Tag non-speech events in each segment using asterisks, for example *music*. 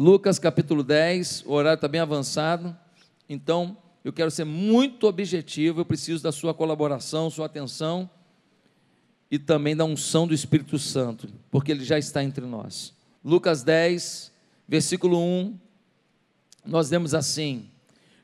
Lucas capítulo 10, o horário está bem avançado, então eu quero ser muito objetivo, eu preciso da sua colaboração, sua atenção e também da unção do Espírito Santo, porque ele já está entre nós. Lucas 10, versículo 1, nós lemos assim: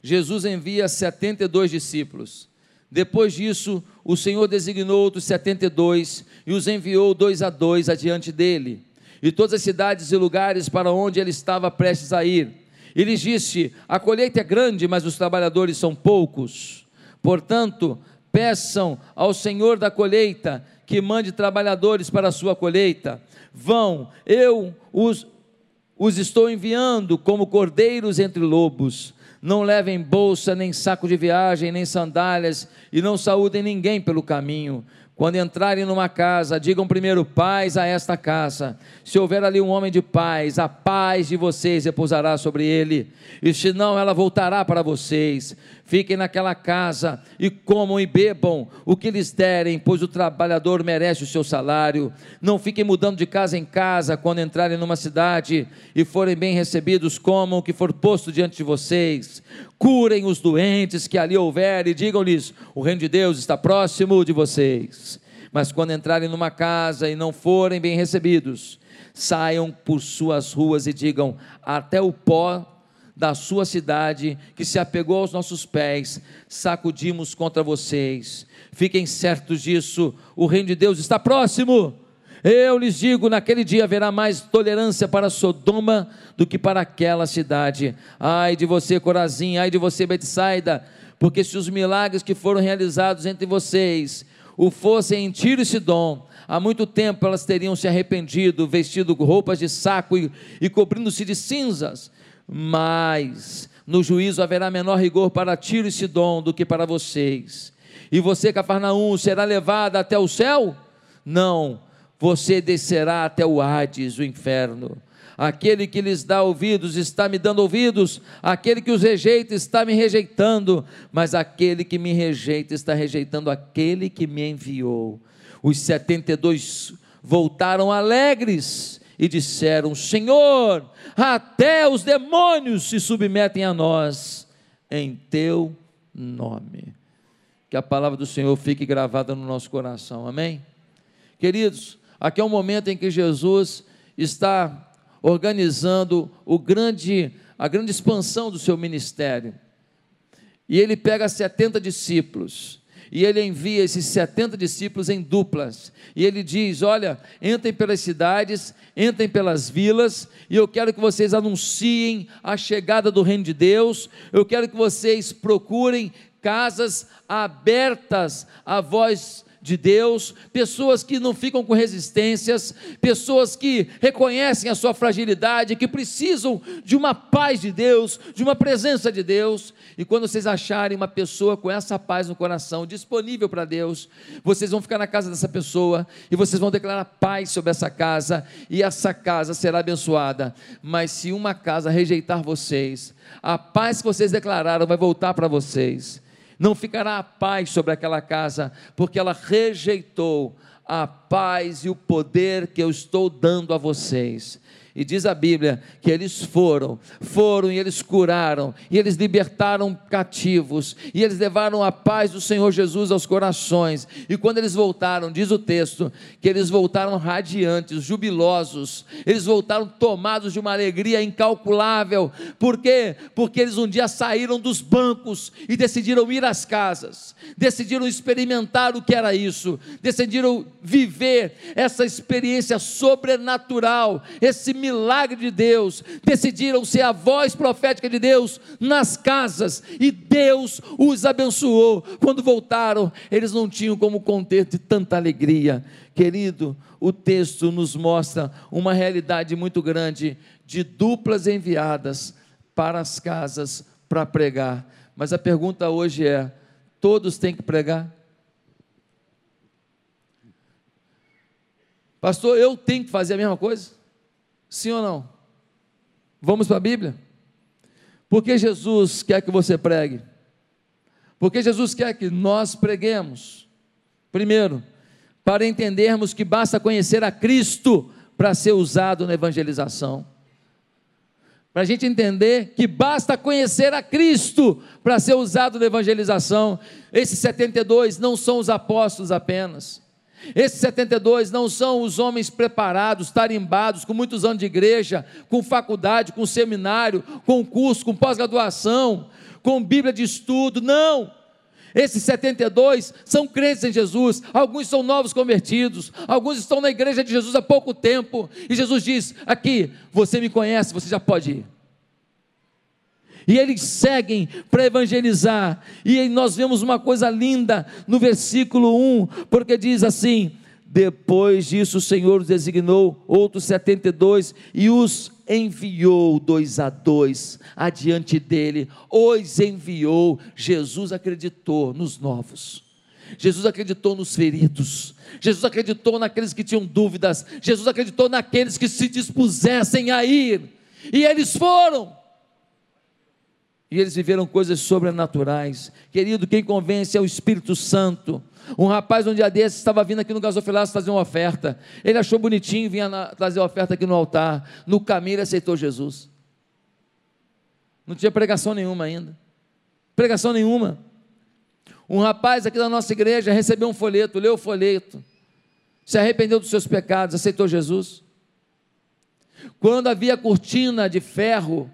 Jesus envia 72 discípulos. Depois disso, o Senhor designou outros 72 e os enviou dois a dois adiante dele, e todas as cidades e lugares para onde ele estava prestes a ir. E lhes disse: A colheita é grande, mas os trabalhadores são poucos. Portanto, peçam ao Senhor da colheita que mande trabalhadores para a sua colheita. Vão, eu os, os estou enviando como cordeiros entre lobos. Não levem bolsa, nem saco de viagem, nem sandálias, e não saúdem ninguém pelo caminho. Quando entrarem numa casa, digam primeiro paz a esta casa. Se houver ali um homem de paz, a paz de vocês repousará sobre ele, e se não, ela voltará para vocês. Fiquem naquela casa e comam e bebam o que lhes derem, pois o trabalhador merece o seu salário. Não fiquem mudando de casa em casa quando entrarem numa cidade e forem bem recebidos, comam o que for posto diante de vocês. Curem os doentes que ali houver e digam-lhes: o reino de Deus está próximo de vocês. Mas quando entrarem numa casa e não forem bem recebidos, saiam por suas ruas e digam: até o pó da sua cidade que se apegou aos nossos pés, sacudimos contra vocês. Fiquem certos disso, o reino de Deus está próximo. Eu lhes digo: naquele dia haverá mais tolerância para Sodoma do que para aquela cidade. Ai de você, Corazim, ai de você, Betsaida, porque se os milagres que foram realizados entre vocês o fossem em Tiro e Sidom, há muito tempo elas teriam se arrependido, vestido roupas de saco e, e cobrindo-se de cinzas. Mas no juízo haverá menor rigor para Tiro e Sidom do que para vocês. E você, Cafarnaum, será levada até o céu? Não, você descerá até o Hades, o inferno. Aquele que lhes dá ouvidos está me dando ouvidos, aquele que os rejeita está me rejeitando, mas aquele que me rejeita está rejeitando aquele que me enviou. Os setenta e dois voltaram alegres e disseram: Senhor, até os demônios se submetem a nós em teu nome. Que a palavra do Senhor fique gravada no nosso coração, amém? Queridos, Aqui é um momento em que Jesus está organizando o grande, a grande expansão do seu ministério. E ele pega 70 discípulos e ele envia esses 70 discípulos em duplas. E ele diz: Olha, entrem pelas cidades, entrem pelas vilas, e eu quero que vocês anunciem a chegada do reino de Deus. Eu quero que vocês procurem casas abertas à voz de Deus, pessoas que não ficam com resistências, pessoas que reconhecem a sua fragilidade, que precisam de uma paz de Deus, de uma presença de Deus. E quando vocês acharem uma pessoa com essa paz no coração, disponível para Deus, vocês vão ficar na casa dessa pessoa e vocês vão declarar paz sobre essa casa, e essa casa será abençoada. Mas se uma casa rejeitar vocês, a paz que vocês declararam vai voltar para vocês não ficará a paz sobre aquela casa, porque ela rejeitou a paz e o poder que eu estou dando a vocês. E diz a Bíblia que eles foram, foram e eles curaram, e eles libertaram cativos, e eles levaram a paz do Senhor Jesus aos corações. E quando eles voltaram, diz o texto, que eles voltaram radiantes, jubilosos, eles voltaram tomados de uma alegria incalculável. Por quê? Porque eles um dia saíram dos bancos e decidiram ir às casas, decidiram experimentar o que era isso, decidiram viver essa experiência sobrenatural, esse milagre de Deus, decidiram ser a voz profética de Deus nas casas e Deus os abençoou. Quando voltaram, eles não tinham como conter de tanta alegria. Querido, o texto nos mostra uma realidade muito grande de duplas enviadas para as casas para pregar. Mas a pergunta hoje é: todos têm que pregar? Pastor, eu tenho que fazer a mesma coisa? Sim ou não? Vamos para a Bíblia? Por que Jesus quer que você pregue? Porque Jesus quer que nós preguemos. Primeiro, para entendermos que basta conhecer a Cristo para ser usado na evangelização. para a gente entender que basta conhecer a Cristo para ser usado na evangelização. Esses 72 não são os apóstolos apenas. Esses 72 não são os homens preparados, tarimbados, com muitos anos de igreja, com faculdade, com seminário, com curso, com pós-graduação, com Bíblia de estudo. Não! Esses 72 são crentes em Jesus, alguns são novos convertidos, alguns estão na igreja de Jesus há pouco tempo, e Jesus diz: Aqui, você me conhece, você já pode ir. E eles seguem para evangelizar, e nós vemos uma coisa linda no versículo 1, porque diz assim: Depois disso, o Senhor designou outros 72 e os enviou dois a dois adiante dele, os enviou. Jesus acreditou nos novos. Jesus acreditou nos feridos, Jesus acreditou naqueles que tinham dúvidas, Jesus acreditou naqueles que se dispusessem a ir, e eles foram. E eles viveram coisas sobrenaturais. Querido, quem convence é o Espírito Santo. Um rapaz, um dia desses, estava vindo aqui no gasofilaço fazer uma oferta. Ele achou bonitinho, vinha na, trazer a oferta aqui no altar. No caminho, ele aceitou Jesus. Não tinha pregação nenhuma ainda. Pregação nenhuma. Um rapaz aqui da nossa igreja recebeu um folheto, leu o folheto, se arrependeu dos seus pecados, aceitou Jesus. Quando havia cortina de ferro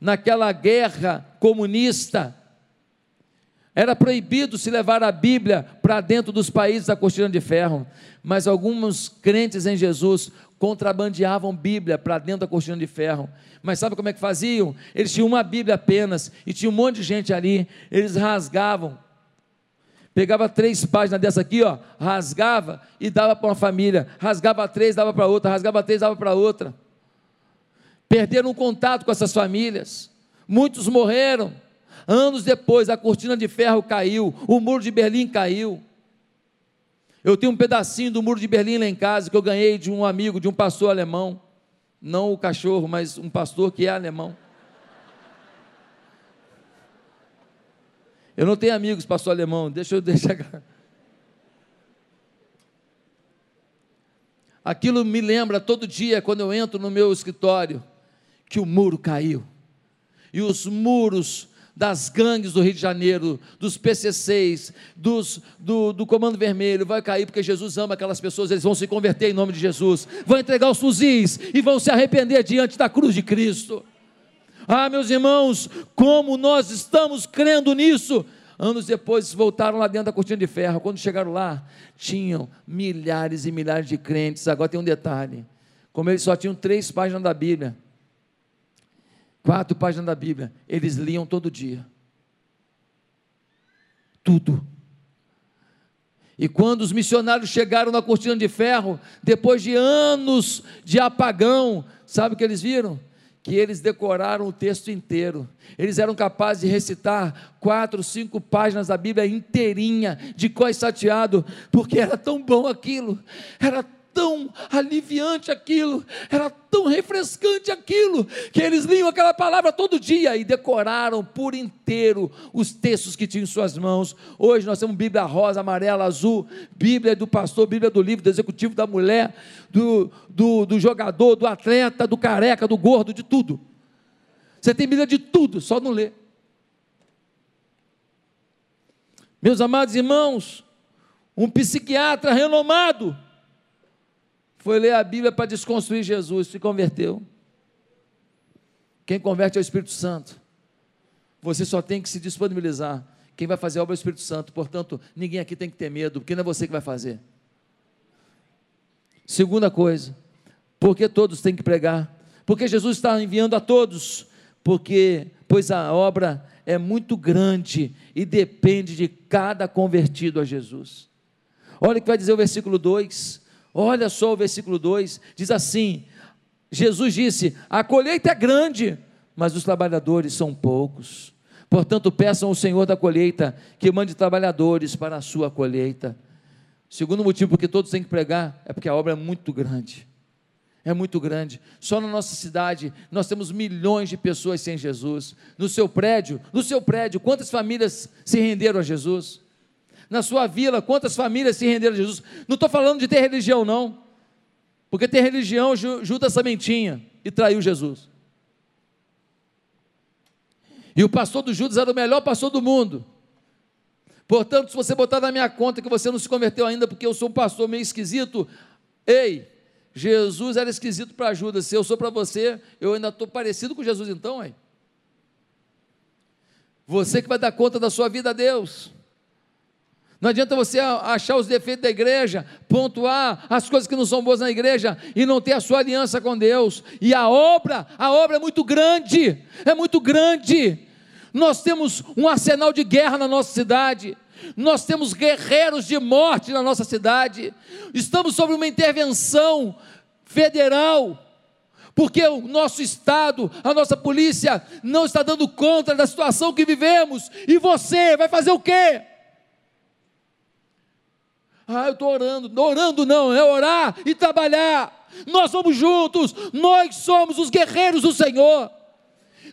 naquela guerra comunista, era proibido se levar a Bíblia para dentro dos países da cortina de ferro, mas alguns crentes em Jesus contrabandeavam Bíblia para dentro da cortina de ferro. Mas sabe como é que faziam? Eles tinham uma Bíblia apenas e tinha um monte de gente ali, eles rasgavam. Pegava três páginas dessa aqui, ó, rasgava e dava para uma família, rasgava três, dava para outra, rasgava três, dava para outra. Perderam contato com essas famílias. Muitos morreram. Anos depois, a cortina de ferro caiu, o muro de Berlim caiu. Eu tenho um pedacinho do muro de Berlim lá em casa que eu ganhei de um amigo, de um pastor alemão. Não o cachorro, mas um pastor que é alemão. Eu não tenho amigos, pastor alemão, deixa eu *laughs* deixar. Aquilo me lembra todo dia quando eu entro no meu escritório que o muro caiu. E os muros das gangues do Rio de Janeiro, dos PCCs, dos, do, do Comando Vermelho, vai cair porque Jesus ama aquelas pessoas, eles vão se converter em nome de Jesus, vão entregar os fuzis e vão se arrepender diante da cruz de Cristo. Ah, meus irmãos, como nós estamos crendo nisso. Anos depois voltaram lá dentro da cortina de ferro. Quando chegaram lá, tinham milhares e milhares de crentes. Agora tem um detalhe: como eles só tinham três páginas da Bíblia, quatro páginas da Bíblia, eles liam todo dia. Tudo. E quando os missionários chegaram na cortina de ferro, depois de anos de apagão, sabe o que eles viram? Que eles decoraram o texto inteiro. Eles eram capazes de recitar quatro, cinco páginas da Bíblia inteirinha, de cós sateado, porque era tão bom aquilo, era tão aliviante aquilo, era tão refrescante aquilo, que eles liam aquela palavra todo dia e decoraram por inteiro os textos que tinham em suas mãos. Hoje nós temos Bíblia rosa, amarela, azul, Bíblia do pastor, Bíblia do livro, do executivo, da mulher, do, do, do jogador, do atleta, do careca, do gordo, de tudo. Você tem Bíblia de tudo, só não lê. Meus amados irmãos, um psiquiatra renomado, foi ler a Bíblia para desconstruir Jesus, se converteu. Quem converte é o Espírito Santo. Você só tem que se disponibilizar. Quem vai fazer a obra é o Espírito Santo. Portanto, ninguém aqui tem que ter medo, porque não é você que vai fazer. Segunda coisa, porque todos têm que pregar? Porque Jesus está enviando a todos, porque pois a obra é muito grande e depende de cada convertido a Jesus. Olha o que vai dizer o versículo 2: Olha só o versículo 2: diz assim: Jesus disse: A colheita é grande, mas os trabalhadores são poucos. Portanto, peçam ao Senhor da colheita que mande trabalhadores para a sua colheita. Segundo motivo porque todos têm que pregar é porque a obra é muito grande. É muito grande. Só na nossa cidade nós temos milhões de pessoas sem Jesus. No seu prédio, no seu prédio, quantas famílias se renderam a Jesus? Na sua vila, quantas famílias se renderam a Jesus. Não estou falando de ter religião, não. Porque ter religião, Judas sementinha e traiu Jesus. E o pastor do Judas era o melhor pastor do mundo. Portanto, se você botar na minha conta que você não se converteu ainda porque eu sou um pastor meio esquisito, ei, Jesus era esquisito para Judas. Se eu sou para você, eu ainda estou parecido com Jesus então, aí. Você que vai dar conta da sua vida a Deus. Não adianta você achar os defeitos da igreja, pontuar as coisas que não são boas na igreja e não ter a sua aliança com Deus. E a obra, a obra é muito grande, é muito grande. Nós temos um arsenal de guerra na nossa cidade. Nós temos guerreiros de morte na nossa cidade. Estamos sob uma intervenção federal porque o nosso Estado, a nossa polícia não está dando conta da situação que vivemos, e você vai fazer o quê? Ah, eu estou orando. Orando não, é orar e trabalhar. Nós vamos juntos, nós somos os guerreiros do Senhor.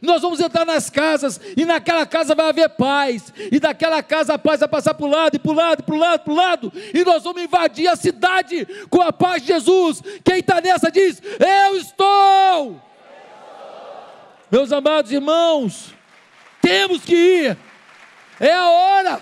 Nós vamos entrar nas casas, e naquela casa vai haver paz, e daquela casa a paz vai passar para o lado, e para o lado, para o lado, para o lado, e nós vamos invadir a cidade com a paz de Jesus. Quem está nessa diz: Eu estou. Meus amados irmãos, temos que ir, é a hora.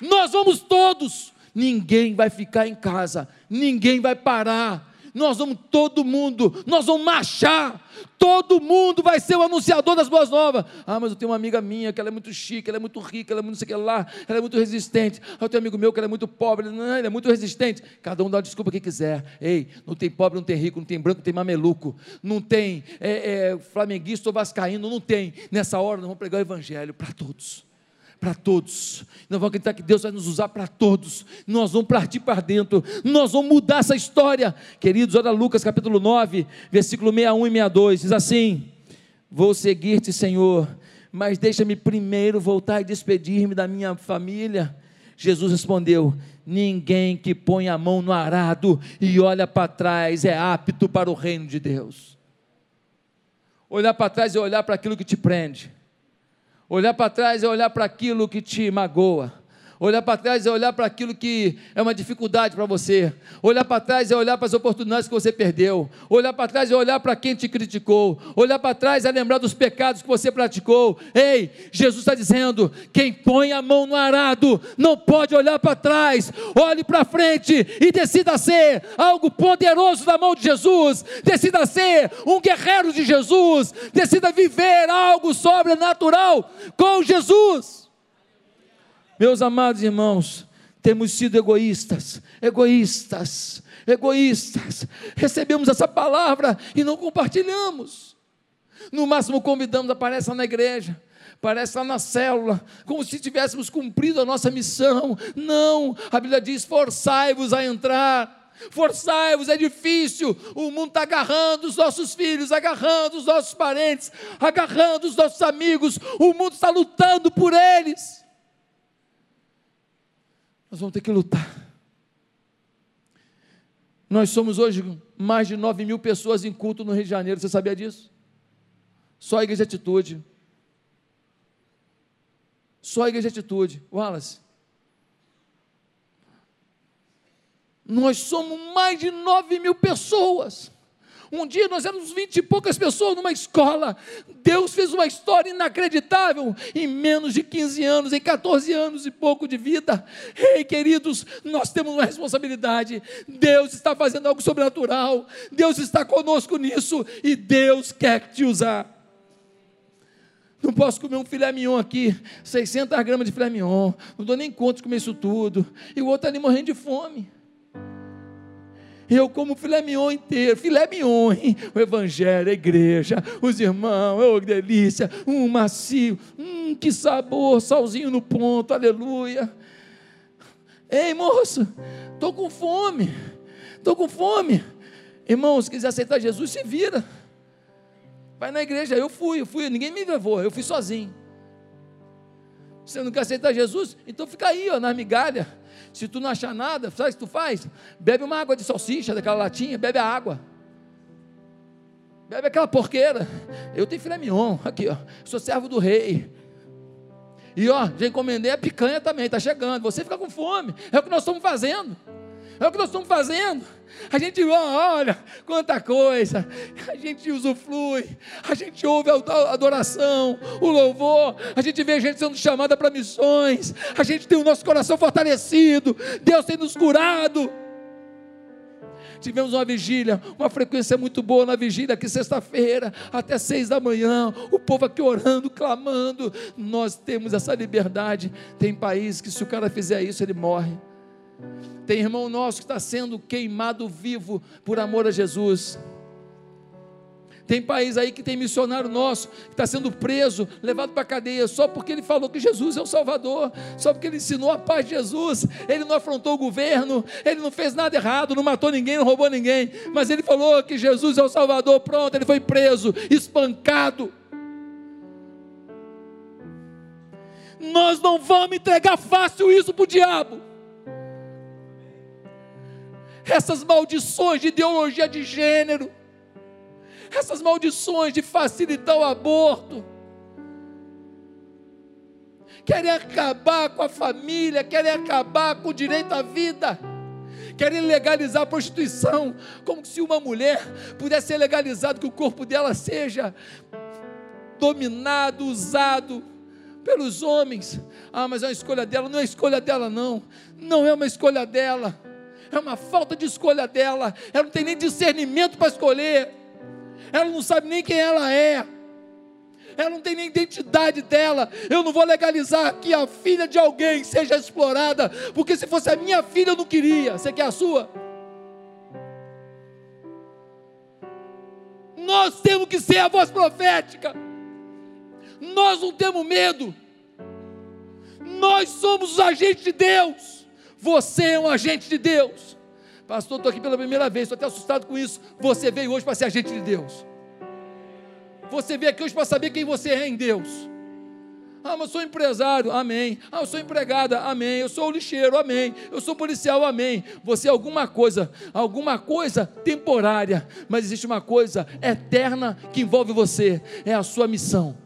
Nós vamos todos, ninguém vai ficar em casa, ninguém vai parar. Nós vamos todo mundo, nós vamos marchar. Todo mundo vai ser o anunciador das boas novas. Ah, mas eu tenho uma amiga minha que ela é muito chique, ela é muito rica, ela é muito não sei o que lá, ela é muito resistente. Ah, eu tenho um amigo meu que ela é muito pobre, não, ele é muito resistente. Cada um dá uma desculpa que quiser. Ei, não tem pobre, não tem rico, não tem branco, não tem mameluco, não tem é, é, flamenguista ou vascaíno, não tem. Nessa hora nós vamos pregar o evangelho para todos para todos. Nós vamos acreditar que Deus vai nos usar para todos. Nós vamos partir para dentro. Nós vamos mudar essa história. Queridos, olha Lucas capítulo 9, versículo 61 e 62. Diz assim: Vou seguir-te, Senhor, mas deixa-me primeiro voltar e despedir-me da minha família. Jesus respondeu: Ninguém que põe a mão no arado e olha para trás é apto para o reino de Deus. Olhar para trás é olhar para aquilo que te prende. Olhar para trás é olhar para aquilo que te magoa. Olhar para trás é olhar para aquilo que é uma dificuldade para você. Olhar para trás é olhar para as oportunidades que você perdeu. Olhar para trás é olhar para quem te criticou. Olhar para trás é lembrar dos pecados que você praticou. Ei, Jesus está dizendo: quem põe a mão no arado não pode olhar para trás. Olhe para frente e decida ser algo poderoso na mão de Jesus. Decida ser um guerreiro de Jesus. Decida viver algo sobrenatural com Jesus. Meus amados irmãos, temos sido egoístas, egoístas, egoístas. Recebemos essa palavra e não compartilhamos. No máximo convidamos, apareça na igreja, apareça na célula, como se tivéssemos cumprido a nossa missão. Não, a Bíblia diz: forçai-vos a entrar. Forçai-vos, é difícil. O mundo está agarrando os nossos filhos, agarrando os nossos parentes, agarrando os nossos amigos. O mundo está lutando por eles. Nós vamos ter que lutar. Nós somos hoje mais de 9 mil pessoas em culto no Rio de Janeiro, você sabia disso? Só a igreja atitude. Só a igreja atitude. Wallace. Nós somos mais de 9 mil pessoas. Um dia nós éramos vinte e poucas pessoas numa escola. Deus fez uma história inacreditável em menos de 15 anos, em 14 anos e pouco de vida. Ei, queridos, nós temos uma responsabilidade. Deus está fazendo algo sobrenatural. Deus está conosco nisso e Deus quer te usar. Não posso comer um filé mignon aqui, 600 gramas de filé mignon. Não dou nem conta de comer isso tudo. E o outro ali morrendo de fome. Eu como filé mignon inteiro, filé mignon, hein? o evangelho, a igreja, os irmãos, oh, que delícia, um macio, hum, que sabor, salzinho no ponto, aleluia. Ei, moço, estou com fome, estou com fome. Irmão, se quiser aceitar Jesus, se vira. Vai na igreja, eu fui, eu fui, ninguém me levou, eu fui sozinho. Você não quer aceitar Jesus? Então fica aí, ó, na migalha se tu não achar nada, sabe o que tu faz? Bebe uma água de salsicha daquela latinha, bebe a água. Bebe aquela porqueira. Eu tenho filé mignon, aqui, ó. Sou servo do rei. E ó, já encomendei a picanha também, está chegando. Você fica com fome. É o que nós estamos fazendo. É o que nós estamos fazendo. A gente olha quanta coisa, a gente usufrui, a gente ouve a adoração, o louvor, a gente vê a gente sendo chamada para missões, a gente tem o nosso coração fortalecido, Deus tem nos curado. Tivemos uma vigília, uma frequência muito boa na vigília aqui sexta-feira, até seis da manhã, o povo aqui orando, clamando. Nós temos essa liberdade. Tem países que se o cara fizer isso, ele morre. Tem irmão nosso que está sendo queimado vivo por amor a Jesus. Tem país aí que tem missionário nosso que está sendo preso, levado para a cadeia, só porque ele falou que Jesus é o Salvador, só porque ele ensinou a paz de Jesus. Ele não afrontou o governo, ele não fez nada errado, não matou ninguém, não roubou ninguém, mas ele falou que Jesus é o Salvador. Pronto, ele foi preso, espancado. Nós não vamos entregar fácil isso para o diabo essas maldições de ideologia de gênero, essas maldições de facilitar o aborto, querem acabar com a família, querem acabar com o direito à vida, querem legalizar a prostituição, como se uma mulher pudesse ser legalizado que o corpo dela seja dominado, usado pelos homens. Ah, mas é uma escolha dela, não é escolha dela não. Não é uma escolha dela é uma falta de escolha dela, ela não tem nem discernimento para escolher, ela não sabe nem quem ela é, ela não tem nem identidade dela. Eu não vou legalizar que a filha de alguém seja explorada, porque se fosse a minha filha eu não queria, você quer a sua? Nós temos que ser a voz profética, nós não temos medo, nós somos os agentes de Deus. Você é um agente de Deus. Pastor, estou aqui pela primeira vez, estou até assustado com isso. Você veio hoje para ser agente de Deus. Você veio aqui hoje para saber quem você é em Deus. Ah, mas eu sou empresário, amém. Ah, eu sou empregada, amém. Eu sou lixeiro, amém. Eu sou policial, amém. Você é alguma coisa, alguma coisa temporária, mas existe uma coisa eterna que envolve você, é a sua missão.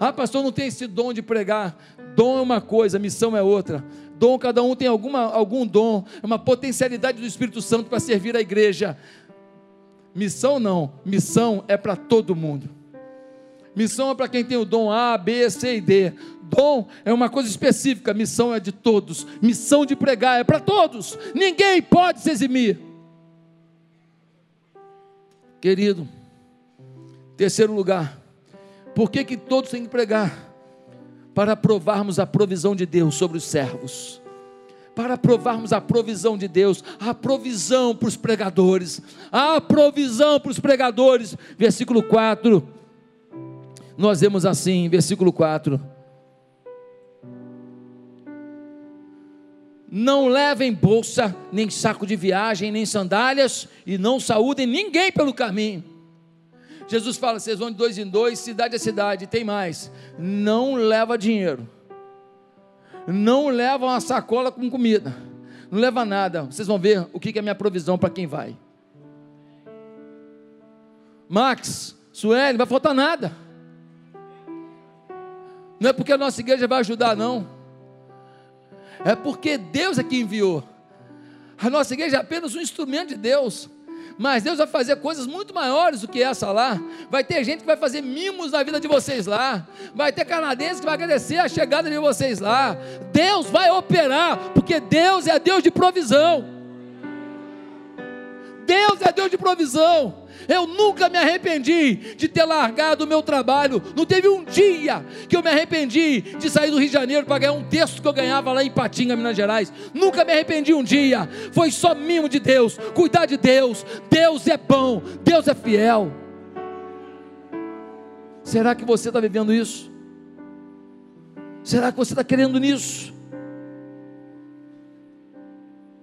Ah, pastor, não tem esse dom de pregar. Dom é uma coisa, missão é outra. Dom, cada um tem alguma, algum dom, é uma potencialidade do Espírito Santo para servir a igreja. Missão não, missão é para todo mundo. Missão é para quem tem o dom A, B, C e D. Dom é uma coisa específica, missão é de todos. Missão de pregar é para todos. Ninguém pode se eximir. Querido, terceiro lugar, por que, que todos têm que pregar? para provarmos a provisão de Deus sobre os servos, para provarmos a provisão de Deus, a provisão para os pregadores, a provisão para os pregadores. Versículo 4, nós vemos assim, versículo 4. Não levem bolsa, nem saco de viagem, nem sandálias, e não saúdem ninguém pelo caminho. Jesus fala: vocês vão de dois em dois, cidade a cidade, tem mais. Não leva dinheiro, não leva uma sacola com comida, não leva nada. Vocês vão ver o que é minha provisão para quem vai. Max, Sueli, não vai faltar nada. Não é porque a nossa igreja vai ajudar, não. É porque Deus é que enviou. A nossa igreja é apenas um instrumento de Deus. Mas Deus vai fazer coisas muito maiores do que essa lá. Vai ter gente que vai fazer mimos na vida de vocês lá. Vai ter canadense que vai agradecer a chegada de vocês lá. Deus vai operar, porque Deus é Deus de provisão. Deus é Deus de provisão. Eu nunca me arrependi de ter largado o meu trabalho. Não teve um dia que eu me arrependi de sair do Rio de Janeiro para ganhar um texto que eu ganhava lá em Patinga, Minas Gerais. Nunca me arrependi um dia. Foi só mimo de Deus, cuidar de Deus. Deus é bom, Deus é fiel. Será que você está vivendo isso? Será que você está querendo nisso?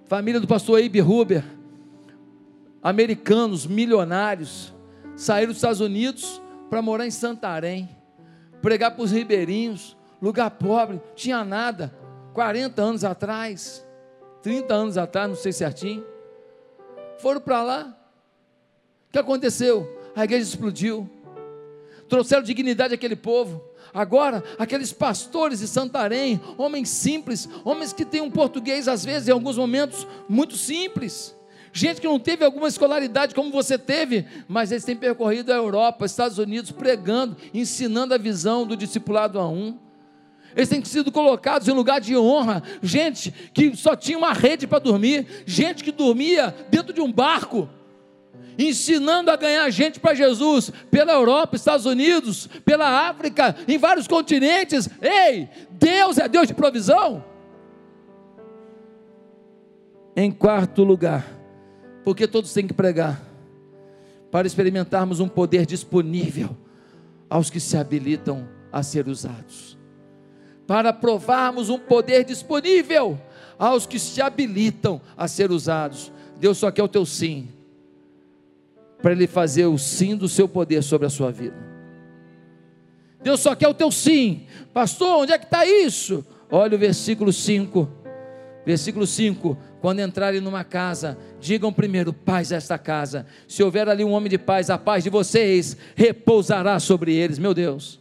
Família do pastor Eibe Huber americanos milionários saíram dos Estados Unidos para morar em Santarém, pregar para os ribeirinhos, lugar pobre, tinha nada, 40 anos atrás, 30 anos atrás, não sei certinho. Foram para lá. O que aconteceu? A igreja explodiu. trouxeram dignidade àquele povo. Agora, aqueles pastores de Santarém, homens simples, homens que têm um português, às vezes, em alguns momentos, muito simples. Gente que não teve alguma escolaridade como você teve, mas eles têm percorrido a Europa, Estados Unidos, pregando, ensinando a visão do discipulado a um. Eles têm sido colocados em lugar de honra. Gente que só tinha uma rede para dormir, gente que dormia dentro de um barco ensinando a ganhar gente para Jesus pela Europa, Estados Unidos, pela África, em vários continentes. Ei, Deus é Deus de provisão. Em quarto lugar, porque todos têm que pregar, para experimentarmos um poder disponível aos que se habilitam a ser usados. Para provarmos um poder disponível aos que se habilitam a ser usados. Deus só quer o teu sim para Ele fazer o sim do seu poder sobre a sua vida. Deus só quer o teu sim, pastor. Onde é que está isso? Olha o versículo 5. Versículo 5: Quando entrarem numa casa, digam primeiro: paz a esta casa. Se houver ali um homem de paz, a paz de vocês repousará sobre eles. Meu Deus.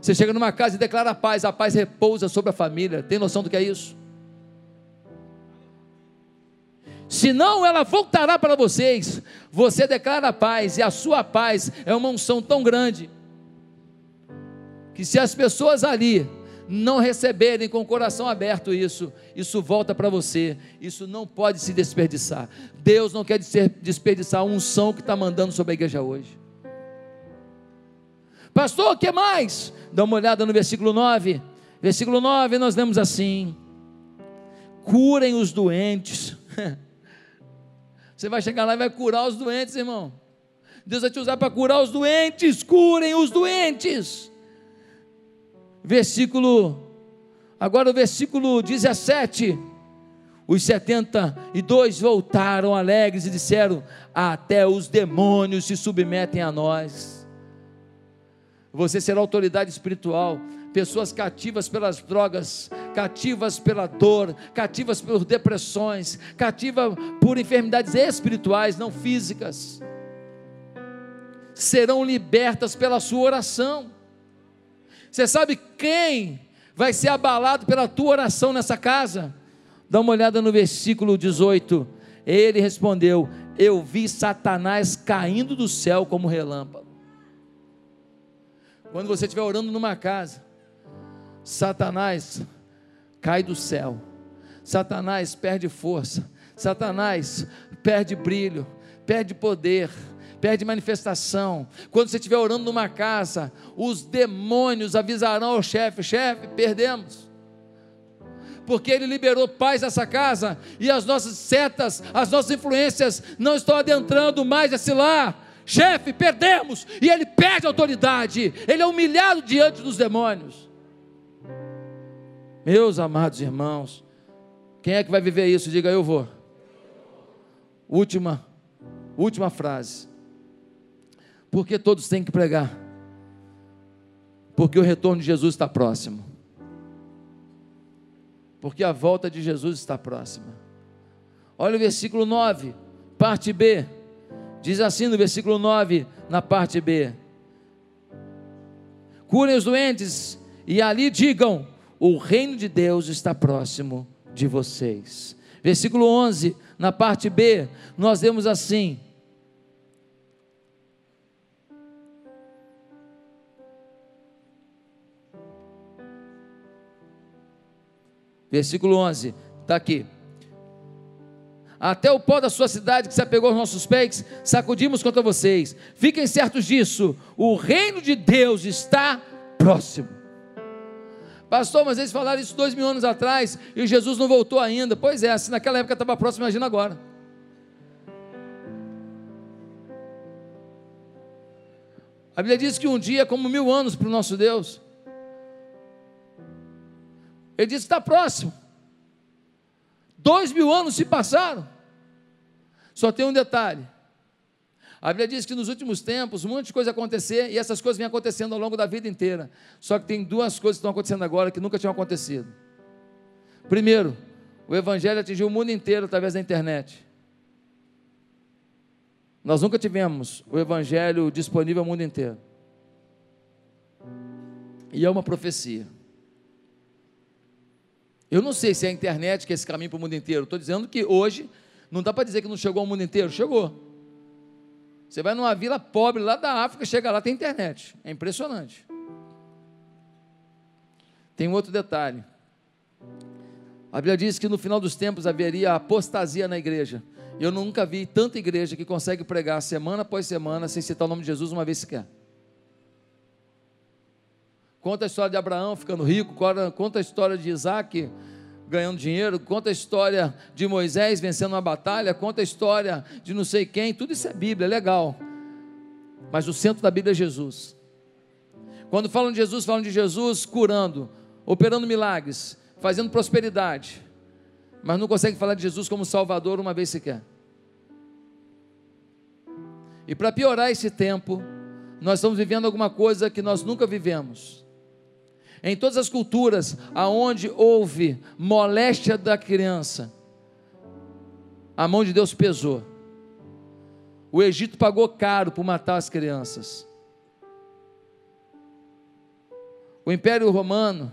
Você chega numa casa e declara paz, a paz repousa sobre a família. Tem noção do que é isso? senão ela voltará para vocês. Você declara a paz, e a sua paz é uma unção tão grande, que se as pessoas ali não receberem com o coração aberto isso, isso volta para você, isso não pode se desperdiçar. Deus não quer desperdiçar a unção que está mandando sobre a igreja hoje. Pastor, o que mais? Dá uma olhada no versículo 9. Versículo 9, nós lemos assim: curem os doentes. *laughs* Você vai chegar lá e vai curar os doentes, irmão. Deus vai te usar para curar os doentes. Curem os doentes. Versículo, agora o versículo 17. Os setenta e dois voltaram alegres e disseram: Até os demônios se submetem a nós. Você será autoridade espiritual pessoas cativas pelas drogas, cativas pela dor, cativas por depressões, cativas por enfermidades espirituais, não físicas, serão libertas pela sua oração. Você sabe quem vai ser abalado pela tua oração nessa casa? Dá uma olhada no versículo 18. Ele respondeu: Eu vi Satanás caindo do céu como relâmpago. Quando você estiver orando numa casa, Satanás cai do céu, Satanás perde força, Satanás perde brilho, perde poder, perde manifestação. Quando você estiver orando numa casa, os demônios avisarão ao chefe: chefe, perdemos. Porque ele liberou paz nessa casa e as nossas setas, as nossas influências não estão adentrando mais esse lar. Chefe, perdemos. E ele perde autoridade, ele é humilhado diante dos demônios. Meus amados irmãos, quem é que vai viver isso? Diga eu vou. Última, última frase. Porque todos têm que pregar. Porque o retorno de Jesus está próximo. Porque a volta de Jesus está próxima. Olha o versículo 9, parte B. Diz assim no versículo 9, na parte B: Curem os doentes e ali digam: o reino de Deus está próximo de vocês. Versículo 11, na parte B, nós vemos assim: Versículo 11, está aqui. Até o pó da sua cidade que se apegou aos nossos pés, sacudimos contra vocês. Fiquem certos disso, o reino de Deus está próximo. Pastor, mas eles falaram isso dois mil anos atrás e Jesus não voltou ainda. Pois é, se naquela época estava próximo, imagina agora. A Bíblia diz que um dia é como mil anos para o nosso Deus. Ele diz que está próximo. Dois mil anos se passaram. Só tem um detalhe: a Bíblia diz que nos últimos tempos um monte de coisa acontecer e essas coisas vêm acontecendo ao longo da vida inteira. Só que tem duas coisas que estão acontecendo agora que nunca tinham acontecido. Primeiro, o Evangelho atingiu o mundo inteiro através da internet. Nós nunca tivemos o Evangelho disponível ao mundo inteiro. E é uma profecia. Eu não sei se é a internet que é esse caminho para o mundo inteiro. Estou dizendo que hoje não dá para dizer que não chegou ao mundo inteiro. Chegou. Você vai numa vila pobre lá da África, chega lá, tem internet. É impressionante. Tem um outro detalhe. A Bíblia diz que no final dos tempos haveria apostasia na igreja. Eu nunca vi tanta igreja que consegue pregar semana após semana sem citar o nome de Jesus uma vez sequer. Conta a história de Abraão ficando rico, conta a história de Isaac ganhando dinheiro, conta a história de Moisés vencendo uma batalha, conta a história de não sei quem, tudo isso é Bíblia, é legal. Mas o centro da Bíblia é Jesus. Quando falam de Jesus, falam de Jesus curando, operando milagres, fazendo prosperidade, mas não conseguem falar de Jesus como Salvador uma vez sequer. E para piorar esse tempo, nós estamos vivendo alguma coisa que nós nunca vivemos. Em todas as culturas aonde houve moléstia da criança, a mão de Deus pesou. O Egito pagou caro por matar as crianças. O Império Romano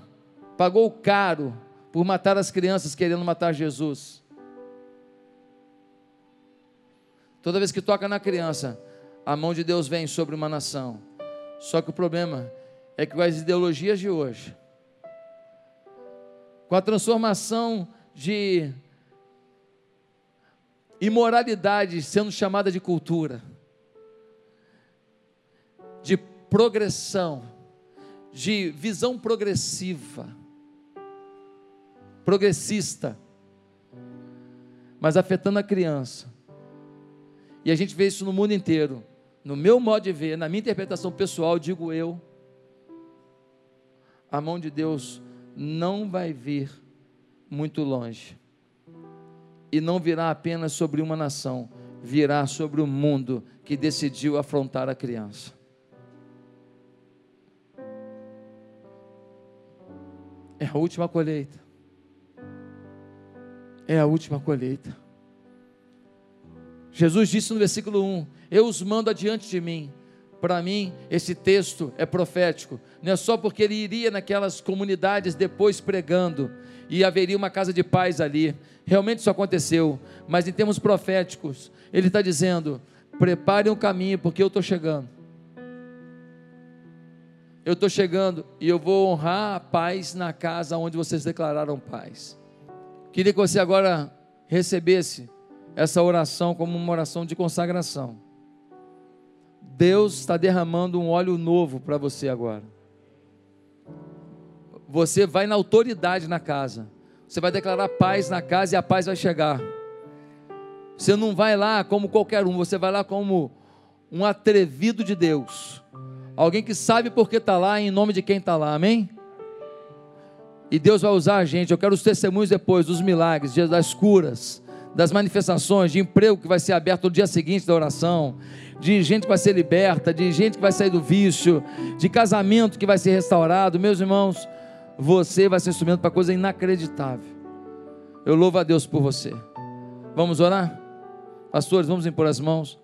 pagou caro por matar as crianças querendo matar Jesus. Toda vez que toca na criança, a mão de Deus vem sobre uma nação. Só que o problema é que com as ideologias de hoje, com a transformação de imoralidade sendo chamada de cultura, de progressão, de visão progressiva, progressista, mas afetando a criança. E a gente vê isso no mundo inteiro. No meu modo de ver, na minha interpretação pessoal, digo eu, a mão de Deus não vai vir muito longe. E não virá apenas sobre uma nação, virá sobre o mundo que decidiu afrontar a criança. É a última colheita. É a última colheita. Jesus disse no versículo 1: Eu os mando adiante de mim para mim, esse texto é profético. Não é só porque ele iria naquelas comunidades depois pregando e haveria uma casa de paz ali. Realmente isso aconteceu. Mas em termos proféticos, ele está dizendo: preparem o caminho, porque eu estou chegando. Eu estou chegando e eu vou honrar a paz na casa onde vocês declararam paz. Queria que você agora recebesse essa oração como uma oração de consagração. Deus está derramando um óleo novo para você agora. Você vai na autoridade na casa. Você vai declarar paz na casa e a paz vai chegar. Você não vai lá como qualquer um, você vai lá como um atrevido de Deus. Alguém que sabe por que está lá, em nome de quem está lá, amém? E Deus vai usar a gente. Eu quero os testemunhos depois dos milagres, das curas, das manifestações, de emprego que vai ser aberto no dia seguinte da oração, de gente que vai ser liberta, de gente que vai sair do vício, de casamento que vai ser restaurado. Meus irmãos, você vai ser instrumento para coisa inacreditável. Eu louvo a Deus por você. Vamos orar? Pastores, vamos impor as mãos.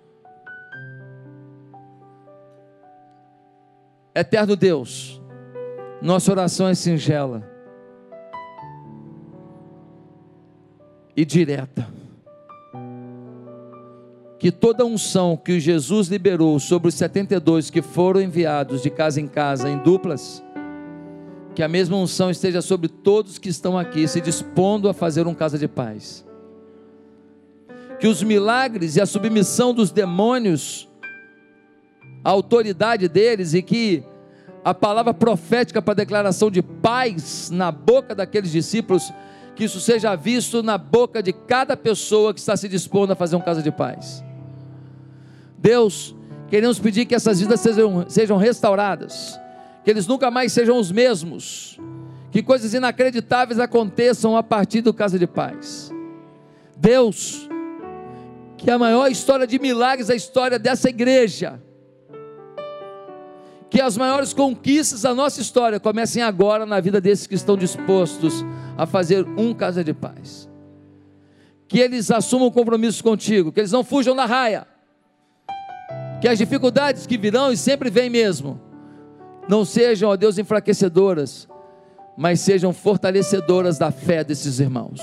Eterno Deus, nossa oração é singela e direta que toda unção que Jesus liberou sobre os 72 que foram enviados de casa em casa em duplas, que a mesma unção esteja sobre todos que estão aqui se dispondo a fazer um casa de paz. Que os milagres e a submissão dos demônios, a autoridade deles e que a palavra profética para a declaração de paz na boca daqueles discípulos, que isso seja visto na boca de cada pessoa que está se dispondo a fazer um casa de paz. Deus, queremos pedir que essas vidas sejam, sejam restauradas, que eles nunca mais sejam os mesmos, que coisas inacreditáveis aconteçam a partir do Casa de Paz. Deus, que a maior história de milagres é a história dessa igreja. Que as maiores conquistas da nossa história comecem agora na vida desses que estão dispostos a fazer um casa de paz. Que eles assumam compromissos contigo, que eles não fujam da raia, que as dificuldades que virão e sempre vêm mesmo, não sejam, ó Deus, enfraquecedoras, mas sejam fortalecedoras da fé desses irmãos.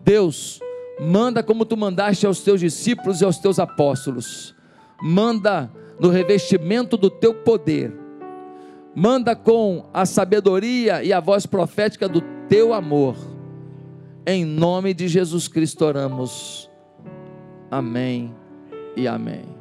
Deus, manda como tu mandaste aos teus discípulos e aos teus apóstolos, manda no revestimento do teu poder, manda com a sabedoria e a voz profética do teu amor. Em nome de Jesus Cristo oramos. Amém e amém.